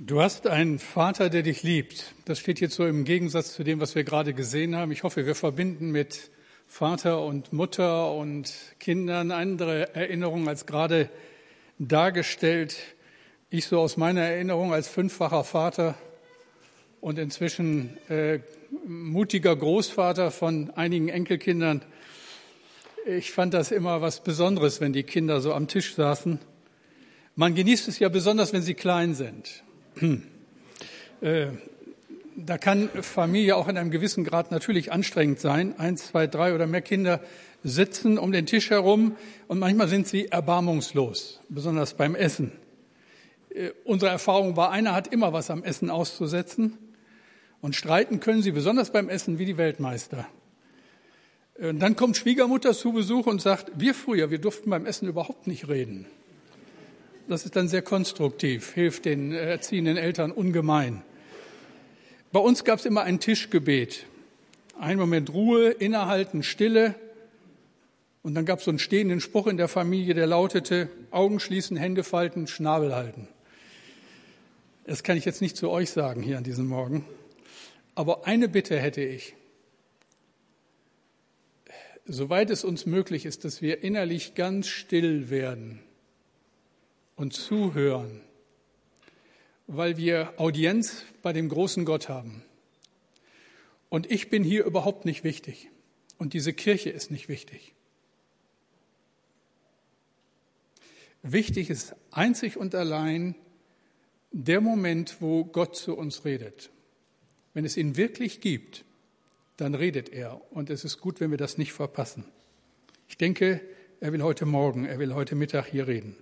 Du hast einen Vater, der dich liebt. Das steht jetzt so im Gegensatz zu dem, was wir gerade gesehen haben. Ich hoffe, wir verbinden mit Vater und Mutter und Kindern andere Erinnerungen als gerade dargestellt. Ich so aus meiner Erinnerung als fünffacher Vater und inzwischen äh, mutiger Großvater von einigen Enkelkindern. Ich fand das immer was Besonderes, wenn die Kinder so am Tisch saßen. Man genießt es ja besonders, wenn sie klein sind. Äh, da kann Familie auch in einem gewissen Grad natürlich anstrengend sein. Eins, zwei, drei oder mehr Kinder sitzen um den Tisch herum und manchmal sind sie erbarmungslos, besonders beim Essen. Äh, unsere Erfahrung war, einer hat immer was am Essen auszusetzen und streiten können sie besonders beim Essen wie die Weltmeister. Äh, und dann kommt Schwiegermutter zu Besuch und sagt, wir früher, wir durften beim Essen überhaupt nicht reden. Das ist dann sehr konstruktiv, hilft den äh, erziehenden Eltern ungemein. Bei uns gab es immer ein Tischgebet. Ein Moment Ruhe, innehalten, Stille. Und dann gab es so einen stehenden Spruch in der Familie, der lautete, Augen schließen, Hände falten, Schnabel halten. Das kann ich jetzt nicht zu euch sagen hier an diesem Morgen. Aber eine Bitte hätte ich. Soweit es uns möglich ist, dass wir innerlich ganz still werden und zuhören, weil wir Audienz bei dem großen Gott haben. Und ich bin hier überhaupt nicht wichtig. Und diese Kirche ist nicht wichtig. Wichtig ist einzig und allein der Moment, wo Gott zu uns redet. Wenn es ihn wirklich gibt, dann redet er. Und es ist gut, wenn wir das nicht verpassen. Ich denke, er will heute Morgen, er will heute Mittag hier reden.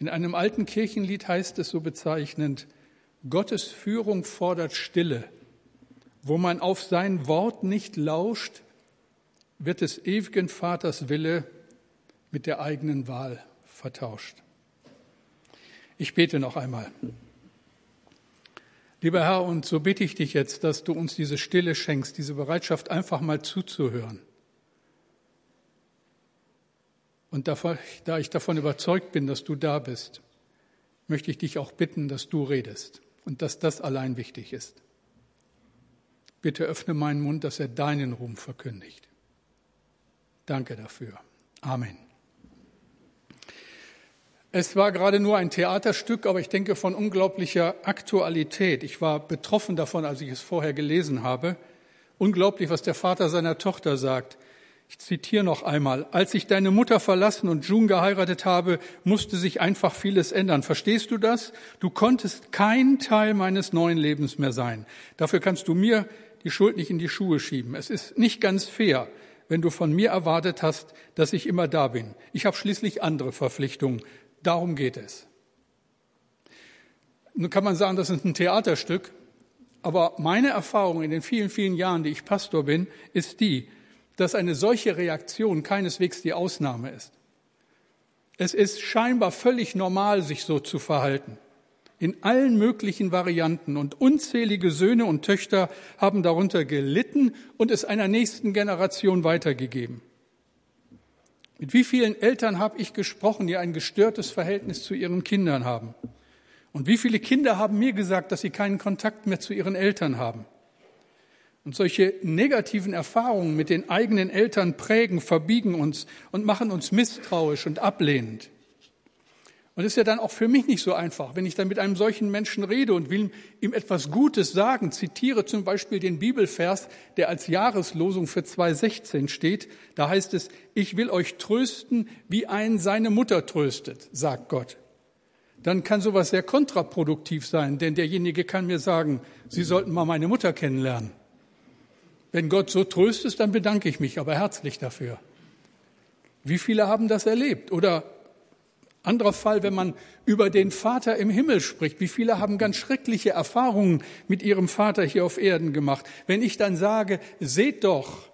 In einem alten Kirchenlied heißt es so bezeichnend, Gottes Führung fordert Stille. Wo man auf sein Wort nicht lauscht, wird des ewigen Vaters Wille mit der eigenen Wahl vertauscht. Ich bete noch einmal. Lieber Herr, und so bitte ich dich jetzt, dass du uns diese Stille schenkst, diese Bereitschaft, einfach mal zuzuhören. Und da ich davon überzeugt bin, dass du da bist, möchte ich dich auch bitten, dass du redest und dass das allein wichtig ist. Bitte öffne meinen Mund, dass er deinen Ruhm verkündigt. Danke dafür. Amen. Es war gerade nur ein Theaterstück, aber ich denke von unglaublicher Aktualität. Ich war betroffen davon, als ich es vorher gelesen habe. Unglaublich, was der Vater seiner Tochter sagt. Ich zitiere noch einmal. Als ich deine Mutter verlassen und June geheiratet habe, musste sich einfach vieles ändern. Verstehst du das? Du konntest kein Teil meines neuen Lebens mehr sein. Dafür kannst du mir die Schuld nicht in die Schuhe schieben. Es ist nicht ganz fair, wenn du von mir erwartet hast, dass ich immer da bin. Ich habe schließlich andere Verpflichtungen. Darum geht es. Nun kann man sagen, das ist ein Theaterstück, aber meine Erfahrung in den vielen, vielen Jahren, die ich Pastor bin, ist die, dass eine solche Reaktion keineswegs die Ausnahme ist. Es ist scheinbar völlig normal, sich so zu verhalten. In allen möglichen Varianten. Und unzählige Söhne und Töchter haben darunter gelitten und es einer nächsten Generation weitergegeben. Mit wie vielen Eltern habe ich gesprochen, die ein gestörtes Verhältnis zu ihren Kindern haben? Und wie viele Kinder haben mir gesagt, dass sie keinen Kontakt mehr zu ihren Eltern haben? Und solche negativen Erfahrungen mit den eigenen Eltern prägen, verbiegen uns und machen uns misstrauisch und ablehnend. Und ist ja dann auch für mich nicht so einfach, wenn ich dann mit einem solchen Menschen rede und will ihm etwas Gutes sagen, zitiere zum Beispiel den Bibelvers, der als Jahreslosung für 2016 steht. Da heißt es, ich will euch trösten, wie ein seine Mutter tröstet, sagt Gott. Dann kann sowas sehr kontraproduktiv sein, denn derjenige kann mir sagen, Sie sollten mal meine Mutter kennenlernen. Wenn Gott so tröstet, dann bedanke ich mich aber herzlich dafür. Wie viele haben das erlebt? Oder anderer Fall, wenn man über den Vater im Himmel spricht. Wie viele haben ganz schreckliche Erfahrungen mit ihrem Vater hier auf Erden gemacht? Wenn ich dann sage, seht doch,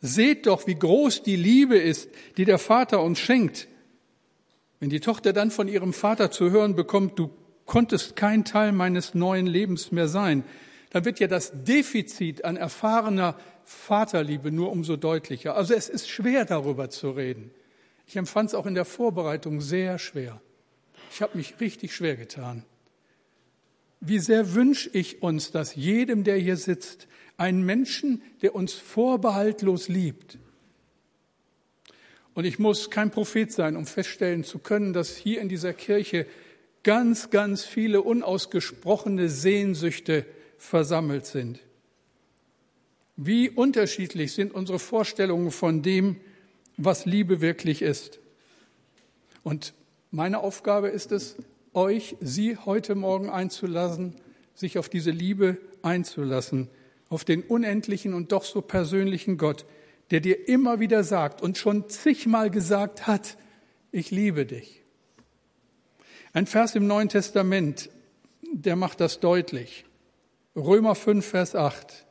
seht doch, wie groß die Liebe ist, die der Vater uns schenkt. Wenn die Tochter dann von ihrem Vater zu hören bekommt, du konntest kein Teil meines neuen Lebens mehr sein, dann wird ja das Defizit an erfahrener Vaterliebe nur umso deutlicher. Also es ist schwer darüber zu reden. Ich empfand es auch in der Vorbereitung sehr schwer. Ich habe mich richtig schwer getan. wie sehr wünsche ich uns, dass jedem, der hier sitzt, einen Menschen, der uns vorbehaltlos liebt. Und ich muss kein Prophet sein, um feststellen zu können, dass hier in dieser Kirche ganz, ganz viele unausgesprochene Sehnsüchte versammelt sind. Wie unterschiedlich sind unsere Vorstellungen von dem, was Liebe wirklich ist. Und meine Aufgabe ist es, euch, Sie heute Morgen einzulassen, sich auf diese Liebe einzulassen, auf den unendlichen und doch so persönlichen Gott, der dir immer wieder sagt und schon zigmal gesagt hat, ich liebe dich. Ein Vers im Neuen Testament, der macht das deutlich. Römer 5, Vers 8.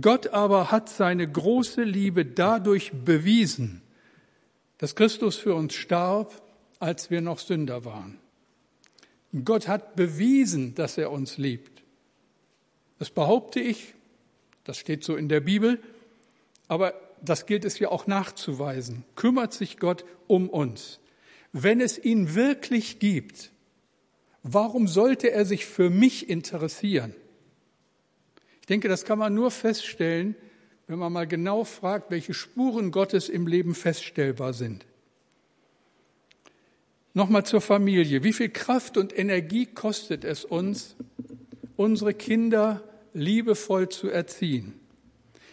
Gott aber hat seine große Liebe dadurch bewiesen, dass Christus für uns starb, als wir noch Sünder waren. Gott hat bewiesen, dass er uns liebt. Das behaupte ich, das steht so in der Bibel, aber das gilt es ja auch nachzuweisen. Kümmert sich Gott um uns? Wenn es ihn wirklich gibt, warum sollte er sich für mich interessieren? Ich denke, das kann man nur feststellen, wenn man mal genau fragt, welche Spuren Gottes im Leben feststellbar sind. Nochmal zur Familie. Wie viel Kraft und Energie kostet es uns, unsere Kinder liebevoll zu erziehen?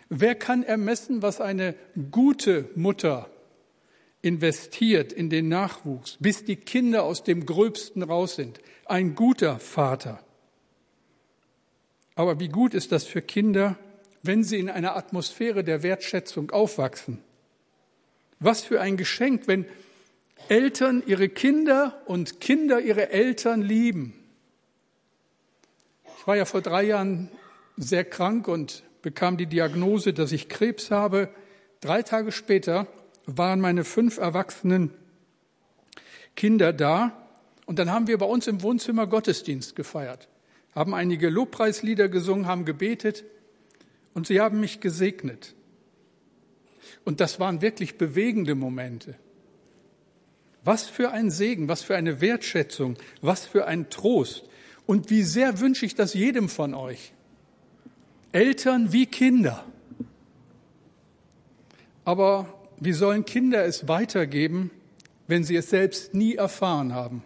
Wer kann ermessen, was eine gute Mutter investiert in den Nachwuchs, bis die Kinder aus dem Gröbsten raus sind? Ein guter Vater. Aber wie gut ist das für Kinder, wenn sie in einer Atmosphäre der Wertschätzung aufwachsen? Was für ein Geschenk, wenn Eltern ihre Kinder und Kinder ihre Eltern lieben. Ich war ja vor drei Jahren sehr krank und bekam die Diagnose, dass ich Krebs habe. Drei Tage später waren meine fünf erwachsenen Kinder da und dann haben wir bei uns im Wohnzimmer Gottesdienst gefeiert, haben einige Lobpreislieder gesungen, haben gebetet und sie haben mich gesegnet. Und das waren wirklich bewegende Momente. Was für ein Segen, was für eine Wertschätzung, was für ein Trost. Und wie sehr wünsche ich das jedem von euch. Eltern wie Kinder. Aber wie sollen Kinder es weitergeben, wenn sie es selbst nie erfahren haben?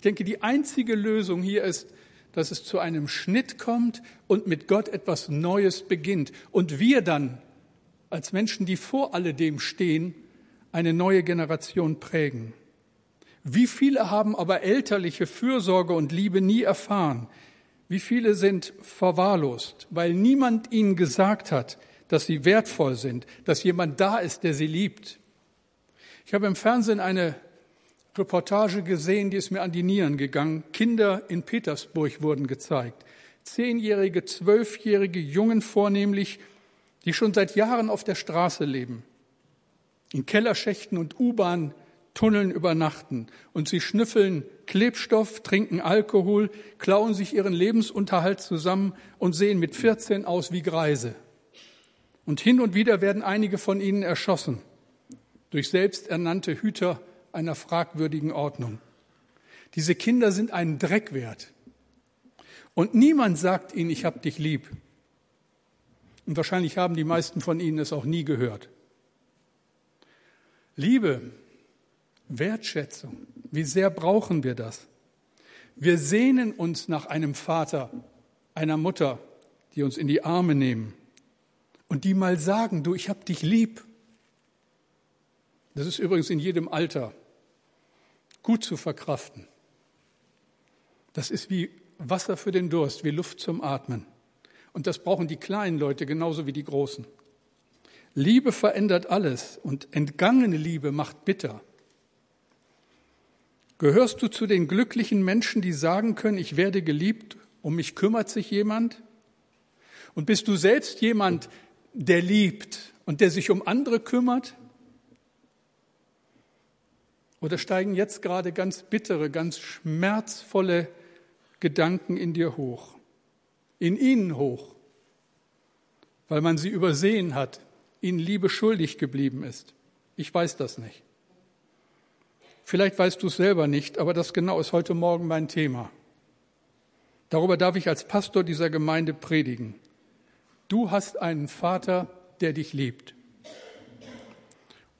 Ich denke, die einzige Lösung hier ist, dass es zu einem Schnitt kommt und mit Gott etwas Neues beginnt. Und wir dann als Menschen, die vor alledem stehen, eine neue Generation prägen. Wie viele haben aber elterliche Fürsorge und Liebe nie erfahren? Wie viele sind verwahrlost, weil niemand ihnen gesagt hat, dass sie wertvoll sind, dass jemand da ist, der sie liebt? Ich habe im Fernsehen eine Reportage gesehen, die ist mir an die Nieren gegangen. Kinder in Petersburg wurden gezeigt. Zehnjährige, zwölfjährige Jungen vornehmlich, die schon seit Jahren auf der Straße leben in Kellerschächten und U-Bahn-Tunneln übernachten und sie schnüffeln Klebstoff, trinken Alkohol, klauen sich ihren Lebensunterhalt zusammen und sehen mit 14 aus wie Greise. Und hin und wieder werden einige von ihnen erschossen durch selbsternannte Hüter einer fragwürdigen Ordnung. Diese Kinder sind einen Dreck wert. Und niemand sagt ihnen, ich hab dich lieb. Und wahrscheinlich haben die meisten von ihnen es auch nie gehört. Liebe, Wertschätzung, wie sehr brauchen wir das? Wir sehnen uns nach einem Vater, einer Mutter, die uns in die Arme nehmen und die mal sagen, du, ich hab dich lieb. Das ist übrigens in jedem Alter gut zu verkraften. Das ist wie Wasser für den Durst, wie Luft zum Atmen. Und das brauchen die kleinen Leute genauso wie die großen. Liebe verändert alles und entgangene Liebe macht bitter. Gehörst du zu den glücklichen Menschen, die sagen können, ich werde geliebt, um mich kümmert sich jemand? Und bist du selbst jemand, der liebt und der sich um andere kümmert? Oder steigen jetzt gerade ganz bittere, ganz schmerzvolle Gedanken in dir hoch, in ihnen hoch, weil man sie übersehen hat, ihnen Liebe schuldig geblieben ist. Ich weiß das nicht. Vielleicht weißt du es selber nicht, aber das genau ist heute Morgen mein Thema. Darüber darf ich als Pastor dieser Gemeinde predigen. Du hast einen Vater, der dich liebt.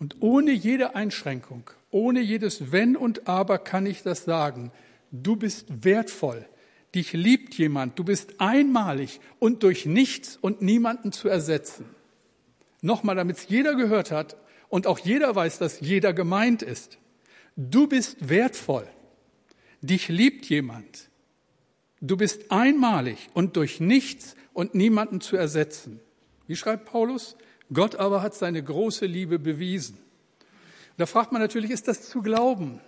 Und ohne jede Einschränkung, ohne jedes Wenn und Aber kann ich das sagen. Du bist wertvoll. Dich liebt jemand. Du bist einmalig und durch nichts und niemanden zu ersetzen. Nochmal, damit es jeder gehört hat und auch jeder weiß, dass jeder gemeint ist. Du bist wertvoll. Dich liebt jemand. Du bist einmalig und durch nichts und niemanden zu ersetzen. Wie schreibt Paulus? Gott aber hat seine große Liebe bewiesen. Da fragt man natürlich, ist das zu glauben,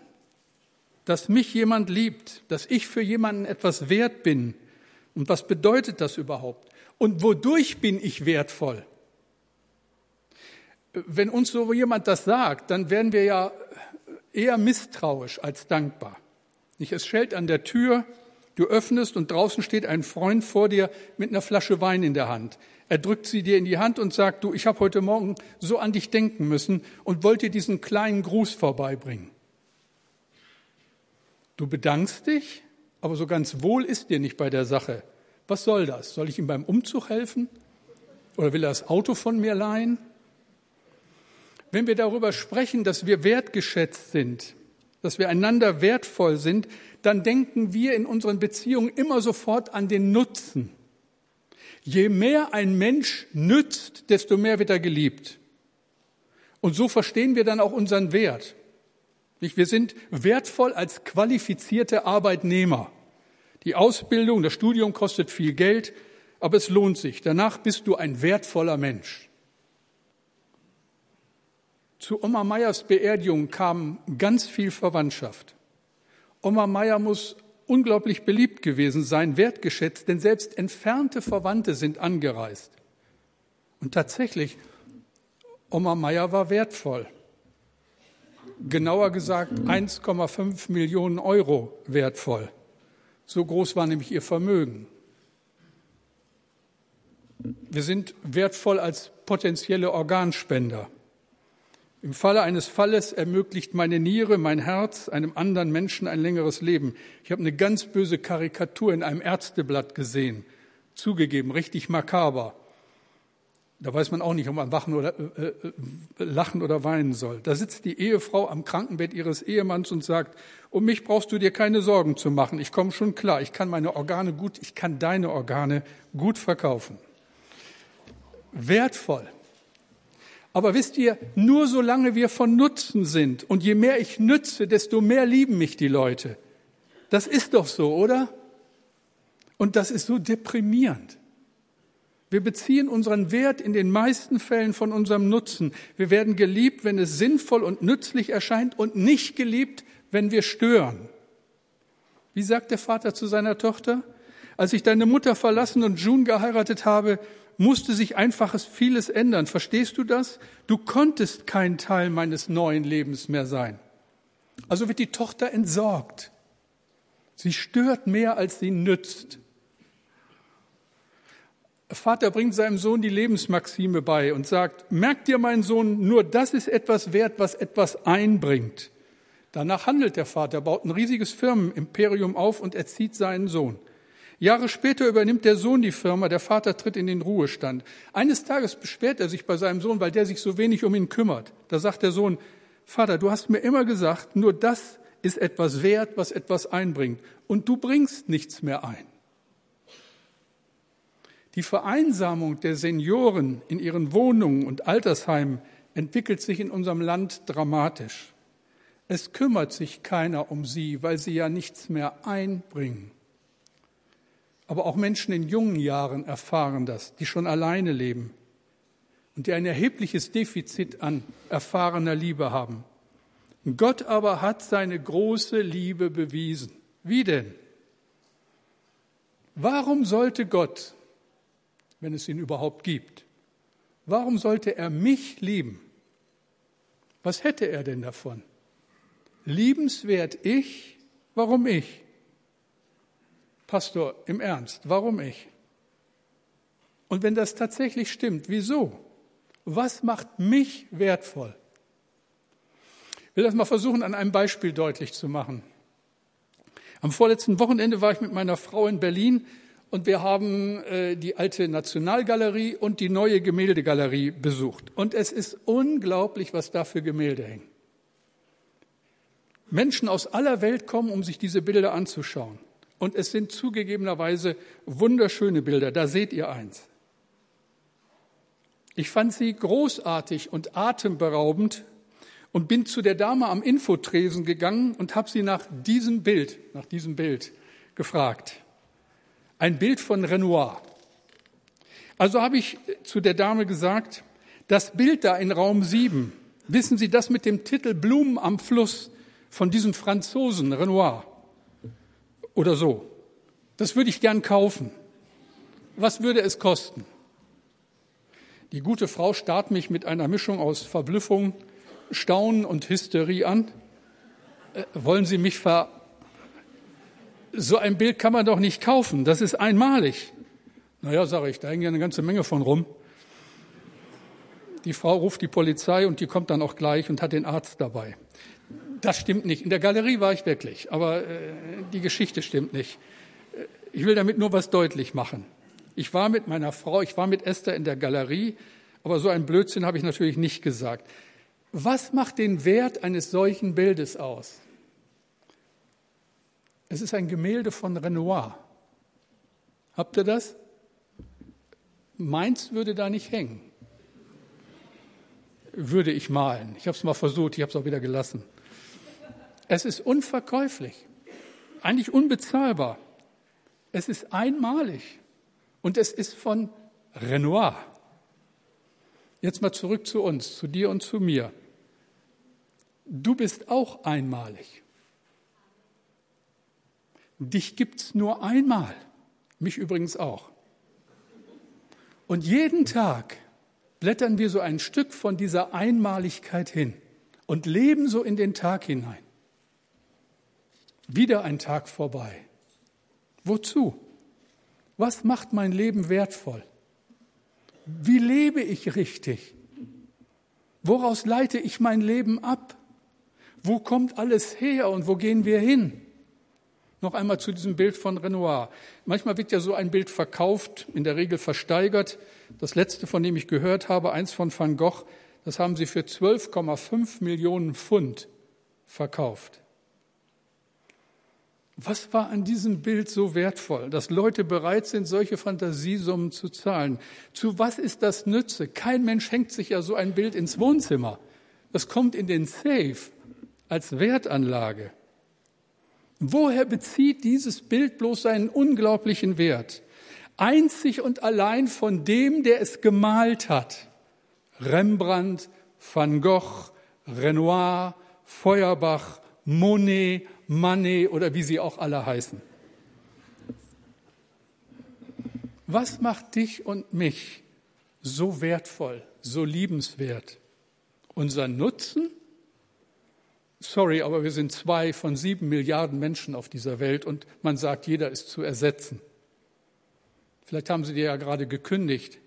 dass mich jemand liebt, dass ich für jemanden etwas wert bin? Und was bedeutet das überhaupt? Und wodurch bin ich wertvoll? Wenn uns so jemand das sagt, dann werden wir ja eher misstrauisch als dankbar. Es schellt an der Tür, du öffnest und draußen steht ein Freund vor dir mit einer Flasche Wein in der Hand. Er drückt sie dir in die Hand und sagt, du, ich habe heute Morgen so an dich denken müssen und wollte dir diesen kleinen Gruß vorbeibringen. Du bedankst dich, aber so ganz wohl ist dir nicht bei der Sache. Was soll das? Soll ich ihm beim Umzug helfen? Oder will er das Auto von mir leihen? Wenn wir darüber sprechen, dass wir wertgeschätzt sind, dass wir einander wertvoll sind, dann denken wir in unseren Beziehungen immer sofort an den Nutzen. Je mehr ein Mensch nützt, desto mehr wird er geliebt. Und so verstehen wir dann auch unseren Wert. Wir sind wertvoll als qualifizierte Arbeitnehmer. Die Ausbildung, das Studium kostet viel Geld, aber es lohnt sich. Danach bist du ein wertvoller Mensch. Zu Oma Meyers Beerdigung kam ganz viel Verwandtschaft. Oma Meyer muss unglaublich beliebt gewesen sein, wertgeschätzt, denn selbst entfernte Verwandte sind angereist. Und tatsächlich, Oma Meyer war wertvoll. Genauer gesagt 1,5 Millionen Euro wertvoll. So groß war nämlich ihr Vermögen. Wir sind wertvoll als potenzielle Organspender. Im Falle eines Falles ermöglicht meine Niere, mein Herz einem anderen Menschen ein längeres Leben. Ich habe eine ganz böse Karikatur in einem Ärzteblatt gesehen. Zugegeben, richtig makaber. Da weiß man auch nicht, ob man wachen oder, äh, äh, lachen oder weinen soll. Da sitzt die Ehefrau am Krankenbett ihres Ehemanns und sagt, um mich brauchst du dir keine Sorgen zu machen. Ich komme schon klar. Ich kann meine Organe gut, ich kann deine Organe gut verkaufen. Wertvoll. Aber wisst ihr, nur solange wir von Nutzen sind und je mehr ich nütze, desto mehr lieben mich die Leute. Das ist doch so, oder? Und das ist so deprimierend. Wir beziehen unseren Wert in den meisten Fällen von unserem Nutzen. Wir werden geliebt, wenn es sinnvoll und nützlich erscheint und nicht geliebt, wenn wir stören. Wie sagt der Vater zu seiner Tochter? Als ich deine Mutter verlassen und June geheiratet habe, musste sich einfaches vieles ändern. Verstehst du das? Du konntest kein Teil meines neuen Lebens mehr sein. Also wird die Tochter entsorgt. Sie stört mehr, als sie nützt. Vater bringt seinem Sohn die Lebensmaxime bei und sagt, merk dir, mein Sohn, nur das ist etwas wert, was etwas einbringt. Danach handelt der Vater, baut ein riesiges Firmenimperium auf und erzieht seinen Sohn. Jahre später übernimmt der Sohn die Firma, der Vater tritt in den Ruhestand. Eines Tages beschwert er sich bei seinem Sohn, weil der sich so wenig um ihn kümmert. Da sagt der Sohn, Vater, du hast mir immer gesagt, nur das ist etwas wert, was etwas einbringt. Und du bringst nichts mehr ein. Die Vereinsamung der Senioren in ihren Wohnungen und Altersheimen entwickelt sich in unserem Land dramatisch. Es kümmert sich keiner um sie, weil sie ja nichts mehr einbringen. Aber auch Menschen in jungen Jahren erfahren das, die schon alleine leben und die ein erhebliches Defizit an erfahrener Liebe haben. Gott aber hat seine große Liebe bewiesen. Wie denn? Warum sollte Gott, wenn es ihn überhaupt gibt, warum sollte er mich lieben? Was hätte er denn davon? Liebenswert ich? Warum ich? Pastor, im Ernst, warum ich? Und wenn das tatsächlich stimmt, wieso? Was macht mich wertvoll? Ich will das mal versuchen, an einem Beispiel deutlich zu machen. Am vorletzten Wochenende war ich mit meiner Frau in Berlin und wir haben äh, die alte Nationalgalerie und die neue Gemäldegalerie besucht. Und es ist unglaublich, was da für Gemälde hängen. Menschen aus aller Welt kommen, um sich diese Bilder anzuschauen. Und es sind zugegebenerweise wunderschöne Bilder. Da seht ihr eins. Ich fand sie großartig und atemberaubend und bin zu der Dame am Infotresen gegangen und habe sie nach diesem Bild, nach diesem Bild gefragt. Ein Bild von Renoir. Also habe ich zu der Dame gesagt, das Bild da in Raum 7, wissen Sie das mit dem Titel Blumen am Fluss von diesem Franzosen Renoir oder so, das würde ich gern kaufen. Was würde es kosten? Die gute Frau starrt mich mit einer Mischung aus Verblüffung, Staunen und Hysterie an. Äh, wollen Sie mich ver... So ein Bild kann man doch nicht kaufen, das ist einmalig. Naja, sage ich, da hängt ja eine ganze Menge von rum. Die Frau ruft die Polizei und die kommt dann auch gleich und hat den Arzt dabei. Das stimmt nicht. In der Galerie war ich wirklich, aber äh, die Geschichte stimmt nicht. Äh, ich will damit nur was deutlich machen. Ich war mit meiner Frau, ich war mit Esther in der Galerie, aber so ein Blödsinn habe ich natürlich nicht gesagt. Was macht den Wert eines solchen Bildes aus? Es ist ein Gemälde von Renoir. Habt ihr das? Meins würde da nicht hängen. Würde ich malen. Ich habe es mal versucht, ich habe es auch wieder gelassen. Es ist unverkäuflich, eigentlich unbezahlbar. Es ist einmalig und es ist von Renoir. Jetzt mal zurück zu uns, zu dir und zu mir. Du bist auch einmalig. Dich gibt's nur einmal, mich übrigens auch. Und jeden Tag blättern wir so ein Stück von dieser Einmaligkeit hin und leben so in den Tag hinein. Wieder ein Tag vorbei. Wozu? Was macht mein Leben wertvoll? Wie lebe ich richtig? Woraus leite ich mein Leben ab? Wo kommt alles her und wo gehen wir hin? Noch einmal zu diesem Bild von Renoir. Manchmal wird ja so ein Bild verkauft, in der Regel versteigert. Das letzte, von dem ich gehört habe, eins von Van Gogh, das haben sie für 12,5 Millionen Pfund verkauft. Was war an diesem Bild so wertvoll, dass Leute bereit sind, solche Fantasiesummen zu zahlen? Zu was ist das Nütze? Kein Mensch hängt sich ja so ein Bild ins Wohnzimmer. Das kommt in den Safe als Wertanlage. Woher bezieht dieses Bild bloß seinen unglaublichen Wert? Einzig und allein von dem, der es gemalt hat. Rembrandt, Van Gogh, Renoir, Feuerbach, Monet, Manet oder wie sie auch alle heißen. Was macht dich und mich so wertvoll, so liebenswert? Unser Nutzen? Sorry, aber wir sind zwei von sieben Milliarden Menschen auf dieser Welt und man sagt, jeder ist zu ersetzen. Vielleicht haben sie dir ja gerade gekündigt.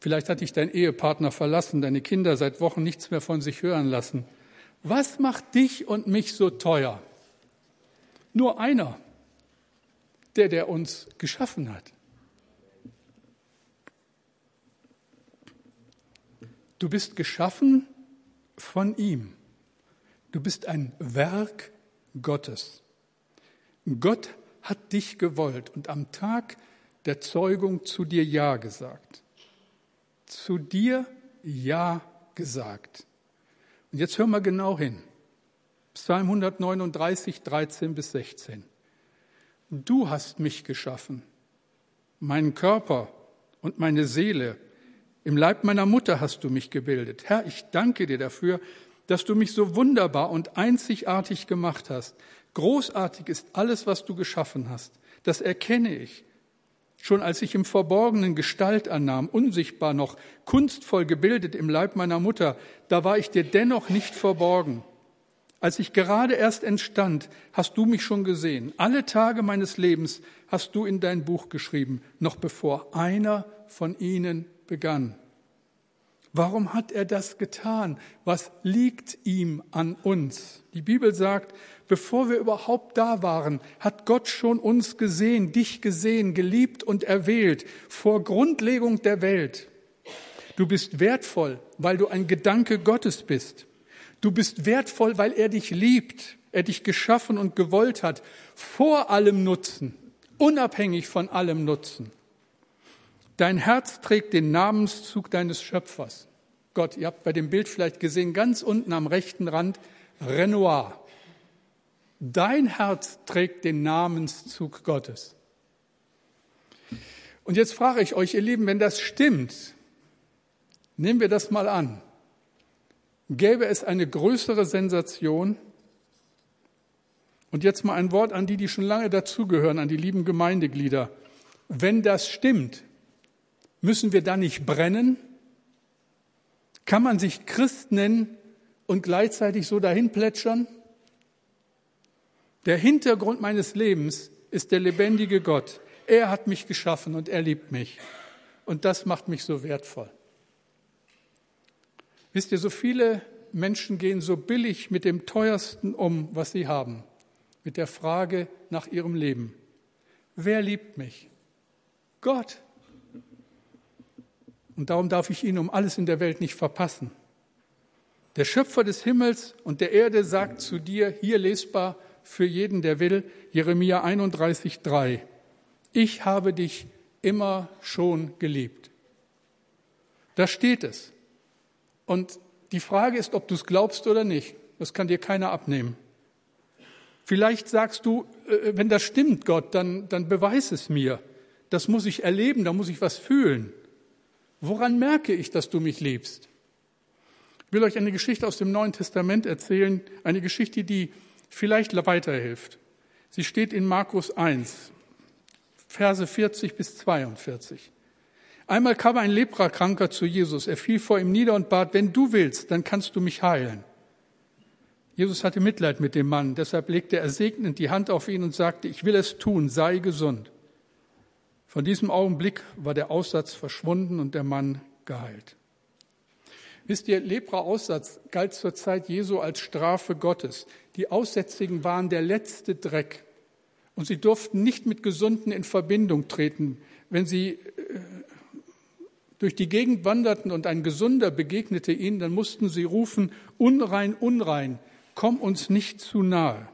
Vielleicht hat dich dein Ehepartner verlassen, deine Kinder seit Wochen nichts mehr von sich hören lassen. Was macht dich und mich so teuer? Nur einer, der, der uns geschaffen hat. Du bist geschaffen von ihm. Du bist ein Werk Gottes. Gott hat dich gewollt und am Tag der Zeugung zu dir Ja gesagt. Zu dir Ja gesagt. Und jetzt hör mal genau hin. Psalm 139, 13 bis 16. Du hast mich geschaffen, meinen Körper und meine Seele. Im Leib meiner Mutter hast du mich gebildet. Herr, ich danke dir dafür, dass du mich so wunderbar und einzigartig gemacht hast. Großartig ist alles, was du geschaffen hast. Das erkenne ich. Schon als ich im Verborgenen Gestalt annahm, unsichtbar noch, kunstvoll gebildet im Leib meiner Mutter, da war ich dir dennoch nicht verborgen. Als ich gerade erst entstand, hast du mich schon gesehen. Alle Tage meines Lebens hast du in dein Buch geschrieben, noch bevor einer von ihnen begann. Warum hat er das getan? Was liegt ihm an uns? Die Bibel sagt, Bevor wir überhaupt da waren, hat Gott schon uns gesehen, dich gesehen, geliebt und erwählt, vor Grundlegung der Welt. Du bist wertvoll, weil du ein Gedanke Gottes bist. Du bist wertvoll, weil er dich liebt, er dich geschaffen und gewollt hat, vor allem Nutzen, unabhängig von allem Nutzen. Dein Herz trägt den Namenszug deines Schöpfers. Gott, ihr habt bei dem Bild vielleicht gesehen, ganz unten am rechten Rand, Renoir. Dein Herz trägt den Namenszug Gottes. Und jetzt frage ich euch, ihr Lieben, wenn das stimmt, nehmen wir das mal an. Gäbe es eine größere Sensation? Und jetzt mal ein Wort an die, die schon lange dazugehören, an die lieben Gemeindeglieder. Wenn das stimmt, müssen wir da nicht brennen? Kann man sich Christ nennen und gleichzeitig so dahin plätschern? Der Hintergrund meines Lebens ist der lebendige Gott. Er hat mich geschaffen und er liebt mich. Und das macht mich so wertvoll. Wisst ihr, so viele Menschen gehen so billig mit dem teuersten um, was sie haben, mit der Frage nach ihrem Leben. Wer liebt mich? Gott. Und darum darf ich ihn um alles in der Welt nicht verpassen. Der Schöpfer des Himmels und der Erde sagt zu dir, hier lesbar, für jeden, der will, Jeremia 31, 3. Ich habe dich immer schon geliebt. Da steht es. Und die Frage ist, ob du es glaubst oder nicht. Das kann dir keiner abnehmen. Vielleicht sagst du, äh, wenn das stimmt, Gott, dann, dann beweis es mir. Das muss ich erleben, da muss ich was fühlen. Woran merke ich, dass du mich liebst? Ich will euch eine Geschichte aus dem Neuen Testament erzählen, eine Geschichte, die vielleicht weiterhilft. Sie steht in Markus 1, Verse 40 bis 42. Einmal kam ein Leprakranker zu Jesus. Er fiel vor ihm nieder und bat, wenn du willst, dann kannst du mich heilen. Jesus hatte Mitleid mit dem Mann, deshalb legte er segnend die Hand auf ihn und sagte, ich will es tun, sei gesund. Von diesem Augenblick war der Aussatz verschwunden und der Mann geheilt. Wisst ihr, Lepra-Aussatz galt zur Zeit Jesu als Strafe Gottes. Die Aussätzigen waren der letzte Dreck. Und sie durften nicht mit Gesunden in Verbindung treten. Wenn sie äh, durch die Gegend wanderten und ein Gesunder begegnete ihnen, dann mussten sie rufen, unrein, unrein, komm uns nicht zu nahe.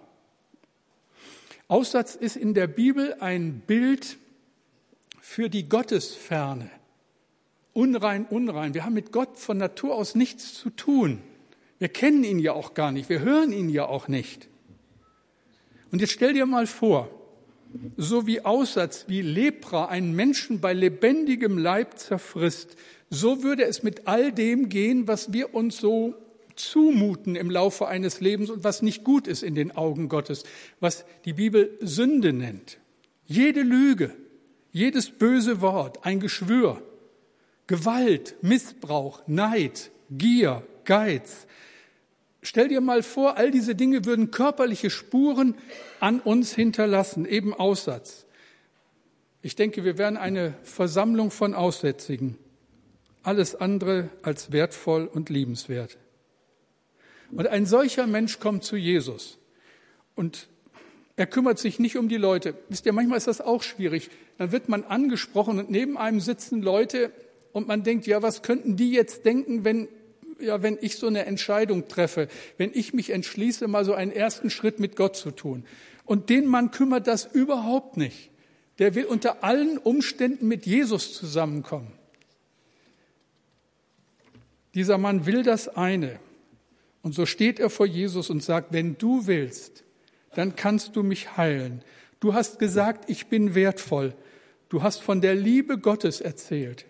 Aussatz ist in der Bibel ein Bild für die Gottesferne. Unrein, unrein. Wir haben mit Gott von Natur aus nichts zu tun. Wir kennen ihn ja auch gar nicht. Wir hören ihn ja auch nicht. Und jetzt stell dir mal vor, so wie Aussatz, wie Lepra einen Menschen bei lebendigem Leib zerfrisst, so würde es mit all dem gehen, was wir uns so zumuten im Laufe eines Lebens und was nicht gut ist in den Augen Gottes, was die Bibel Sünde nennt. Jede Lüge, jedes böse Wort, ein Geschwür, Gewalt, Missbrauch, Neid, Gier, Geiz. Stell dir mal vor, all diese Dinge würden körperliche Spuren an uns hinterlassen, eben Aussatz. Ich denke, wir wären eine Versammlung von Aussätzigen. Alles andere als wertvoll und liebenswert. Und ein solcher Mensch kommt zu Jesus. Und er kümmert sich nicht um die Leute. Wisst ihr, manchmal ist das auch schwierig. Dann wird man angesprochen und neben einem sitzen Leute, und man denkt, ja, was könnten die jetzt denken, wenn, ja, wenn ich so eine Entscheidung treffe, wenn ich mich entschließe, mal so einen ersten Schritt mit Gott zu tun. Und den Mann kümmert das überhaupt nicht. Der will unter allen Umständen mit Jesus zusammenkommen. Dieser Mann will das eine. Und so steht er vor Jesus und sagt, wenn du willst, dann kannst du mich heilen. Du hast gesagt, ich bin wertvoll. Du hast von der Liebe Gottes erzählt.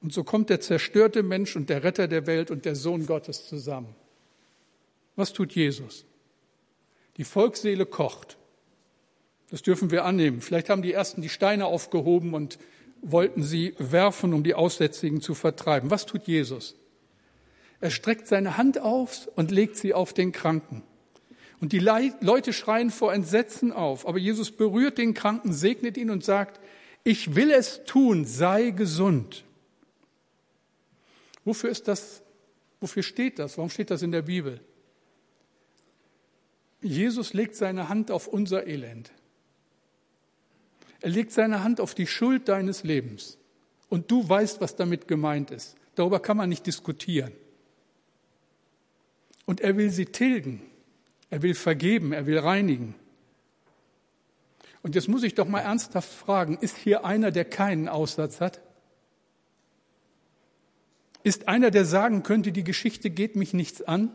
Und so kommt der zerstörte Mensch und der Retter der Welt und der Sohn Gottes zusammen. Was tut Jesus? Die Volksseele kocht. Das dürfen wir annehmen. Vielleicht haben die Ersten die Steine aufgehoben und wollten sie werfen, um die Aussätzigen zu vertreiben. Was tut Jesus? Er streckt seine Hand auf und legt sie auf den Kranken. Und die Leute schreien vor Entsetzen auf. Aber Jesus berührt den Kranken, segnet ihn und sagt, ich will es tun, sei gesund. Wofür ist das? Wofür steht das? Warum steht das in der Bibel? Jesus legt seine Hand auf unser Elend. Er legt seine Hand auf die Schuld deines Lebens. Und du weißt, was damit gemeint ist. Darüber kann man nicht diskutieren. Und er will sie tilgen. Er will vergeben. Er will reinigen. Und jetzt muss ich doch mal ernsthaft fragen, ist hier einer, der keinen Aussatz hat? Ist einer, der sagen könnte, die Geschichte geht mich nichts an?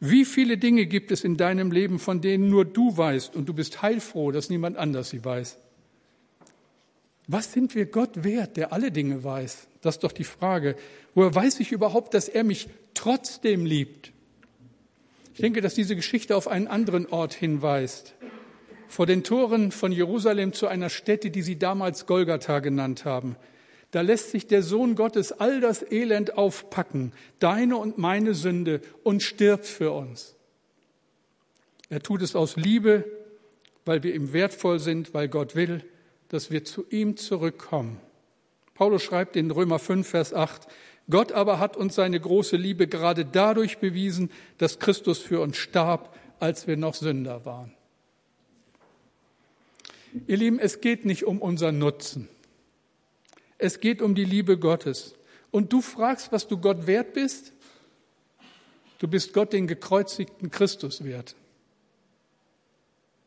Wie viele Dinge gibt es in deinem Leben, von denen nur du weißt und du bist heilfroh, dass niemand anders sie weiß? Was sind wir Gott wert, der alle Dinge weiß? Das ist doch die Frage. Woher weiß ich überhaupt, dass er mich trotzdem liebt? Ich denke, dass diese Geschichte auf einen anderen Ort hinweist. Vor den Toren von Jerusalem zu einer Stätte, die sie damals Golgatha genannt haben. Da lässt sich der Sohn Gottes all das Elend aufpacken, deine und meine Sünde, und stirbt für uns. Er tut es aus Liebe, weil wir ihm wertvoll sind, weil Gott will, dass wir zu ihm zurückkommen. Paulus schreibt in Römer 5, Vers 8, Gott aber hat uns seine große Liebe gerade dadurch bewiesen, dass Christus für uns starb, als wir noch Sünder waren. Ihr Lieben, es geht nicht um unseren Nutzen. Es geht um die Liebe Gottes. Und du fragst, was du Gott wert bist? Du bist Gott den gekreuzigten Christus wert.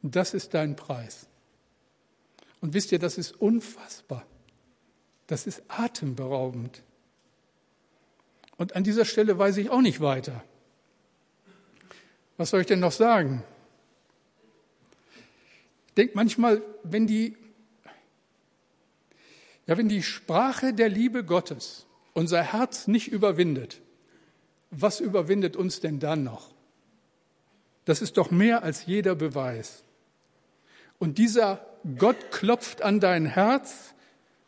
Und das ist dein Preis. Und wisst ihr, das ist unfassbar. Das ist atemberaubend. Und an dieser Stelle weiß ich auch nicht weiter. Was soll ich denn noch sagen? Denkt manchmal, wenn die ja, wenn die Sprache der Liebe Gottes unser Herz nicht überwindet, was überwindet uns denn dann noch? Das ist doch mehr als jeder Beweis. Und dieser Gott klopft an dein Herz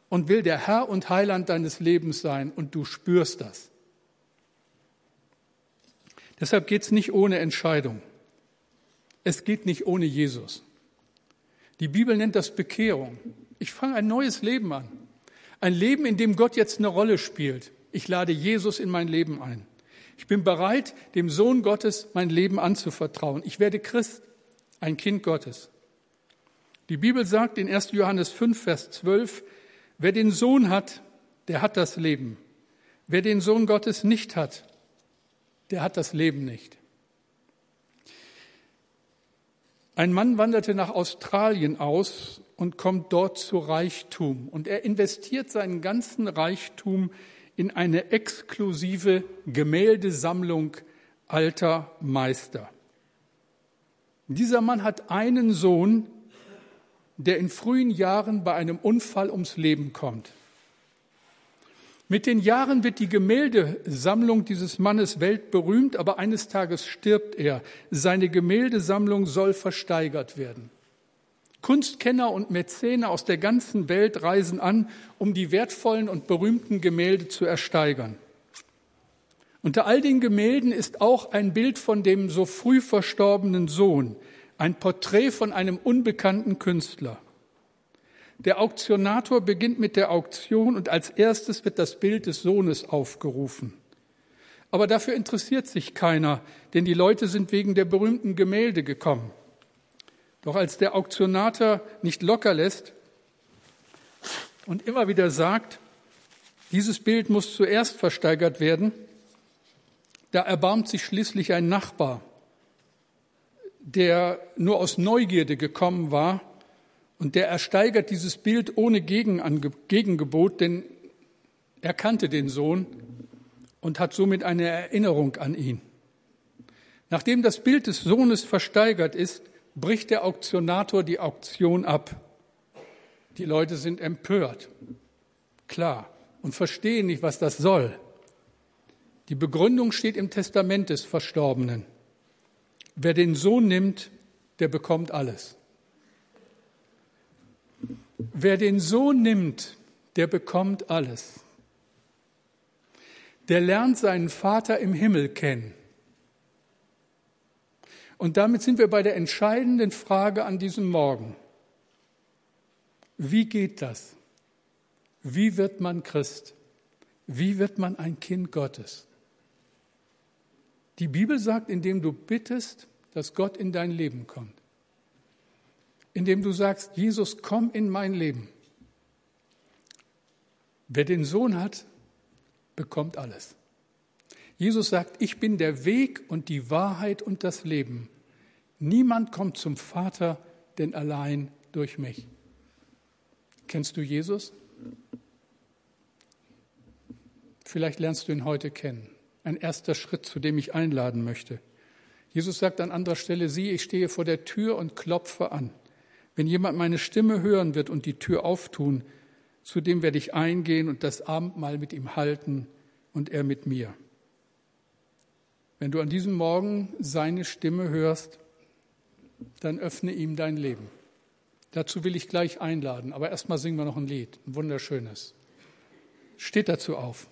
und will der Herr und Heiland deines Lebens sein und du spürst das. Deshalb geht es nicht ohne Entscheidung. Es geht nicht ohne Jesus. Die Bibel nennt das Bekehrung. Ich fange ein neues Leben an. Ein Leben, in dem Gott jetzt eine Rolle spielt. Ich lade Jesus in mein Leben ein. Ich bin bereit, dem Sohn Gottes mein Leben anzuvertrauen. Ich werde Christ, ein Kind Gottes. Die Bibel sagt in 1. Johannes 5, Vers 12, wer den Sohn hat, der hat das Leben. Wer den Sohn Gottes nicht hat, der hat das Leben nicht. Ein Mann wanderte nach Australien aus und kommt dort zu Reichtum. Und er investiert seinen ganzen Reichtum in eine exklusive Gemäldesammlung alter Meister. Dieser Mann hat einen Sohn, der in frühen Jahren bei einem Unfall ums Leben kommt. Mit den Jahren wird die Gemäldesammlung dieses Mannes weltberühmt, aber eines Tages stirbt er. Seine Gemäldesammlung soll versteigert werden. Kunstkenner und Mäzene aus der ganzen Welt reisen an, um die wertvollen und berühmten Gemälde zu ersteigern. Unter all den Gemälden ist auch ein Bild von dem so früh verstorbenen Sohn, ein Porträt von einem unbekannten Künstler. Der Auktionator beginnt mit der Auktion und als erstes wird das Bild des Sohnes aufgerufen. Aber dafür interessiert sich keiner, denn die Leute sind wegen der berühmten Gemälde gekommen. Doch als der Auktionator nicht locker lässt und immer wieder sagt, dieses Bild muss zuerst versteigert werden, da erbarmt sich schließlich ein Nachbar, der nur aus Neugierde gekommen war und der ersteigert dieses Bild ohne Gegengebot, denn er kannte den Sohn und hat somit eine Erinnerung an ihn. Nachdem das Bild des Sohnes versteigert ist, bricht der Auktionator die Auktion ab. Die Leute sind empört, klar, und verstehen nicht, was das soll. Die Begründung steht im Testament des Verstorbenen. Wer den Sohn nimmt, der bekommt alles. Wer den Sohn nimmt, der bekommt alles. Der lernt seinen Vater im Himmel kennen. Und damit sind wir bei der entscheidenden Frage an diesem Morgen. Wie geht das? Wie wird man Christ? Wie wird man ein Kind Gottes? Die Bibel sagt, indem du bittest, dass Gott in dein Leben kommt. Indem du sagst, Jesus, komm in mein Leben. Wer den Sohn hat, bekommt alles. Jesus sagt, ich bin der Weg und die Wahrheit und das Leben. Niemand kommt zum Vater, denn allein durch mich. Kennst du Jesus? Vielleicht lernst du ihn heute kennen. Ein erster Schritt, zu dem ich einladen möchte. Jesus sagt an anderer Stelle, sieh, ich stehe vor der Tür und klopfe an. Wenn jemand meine Stimme hören wird und die Tür auftun, zu dem werde ich eingehen und das Abendmahl mit ihm halten und er mit mir. Wenn du an diesem Morgen seine Stimme hörst, dann öffne ihm dein Leben. Dazu will ich gleich einladen, aber erstmal singen wir noch ein Lied, ein wunderschönes. Steht dazu auf.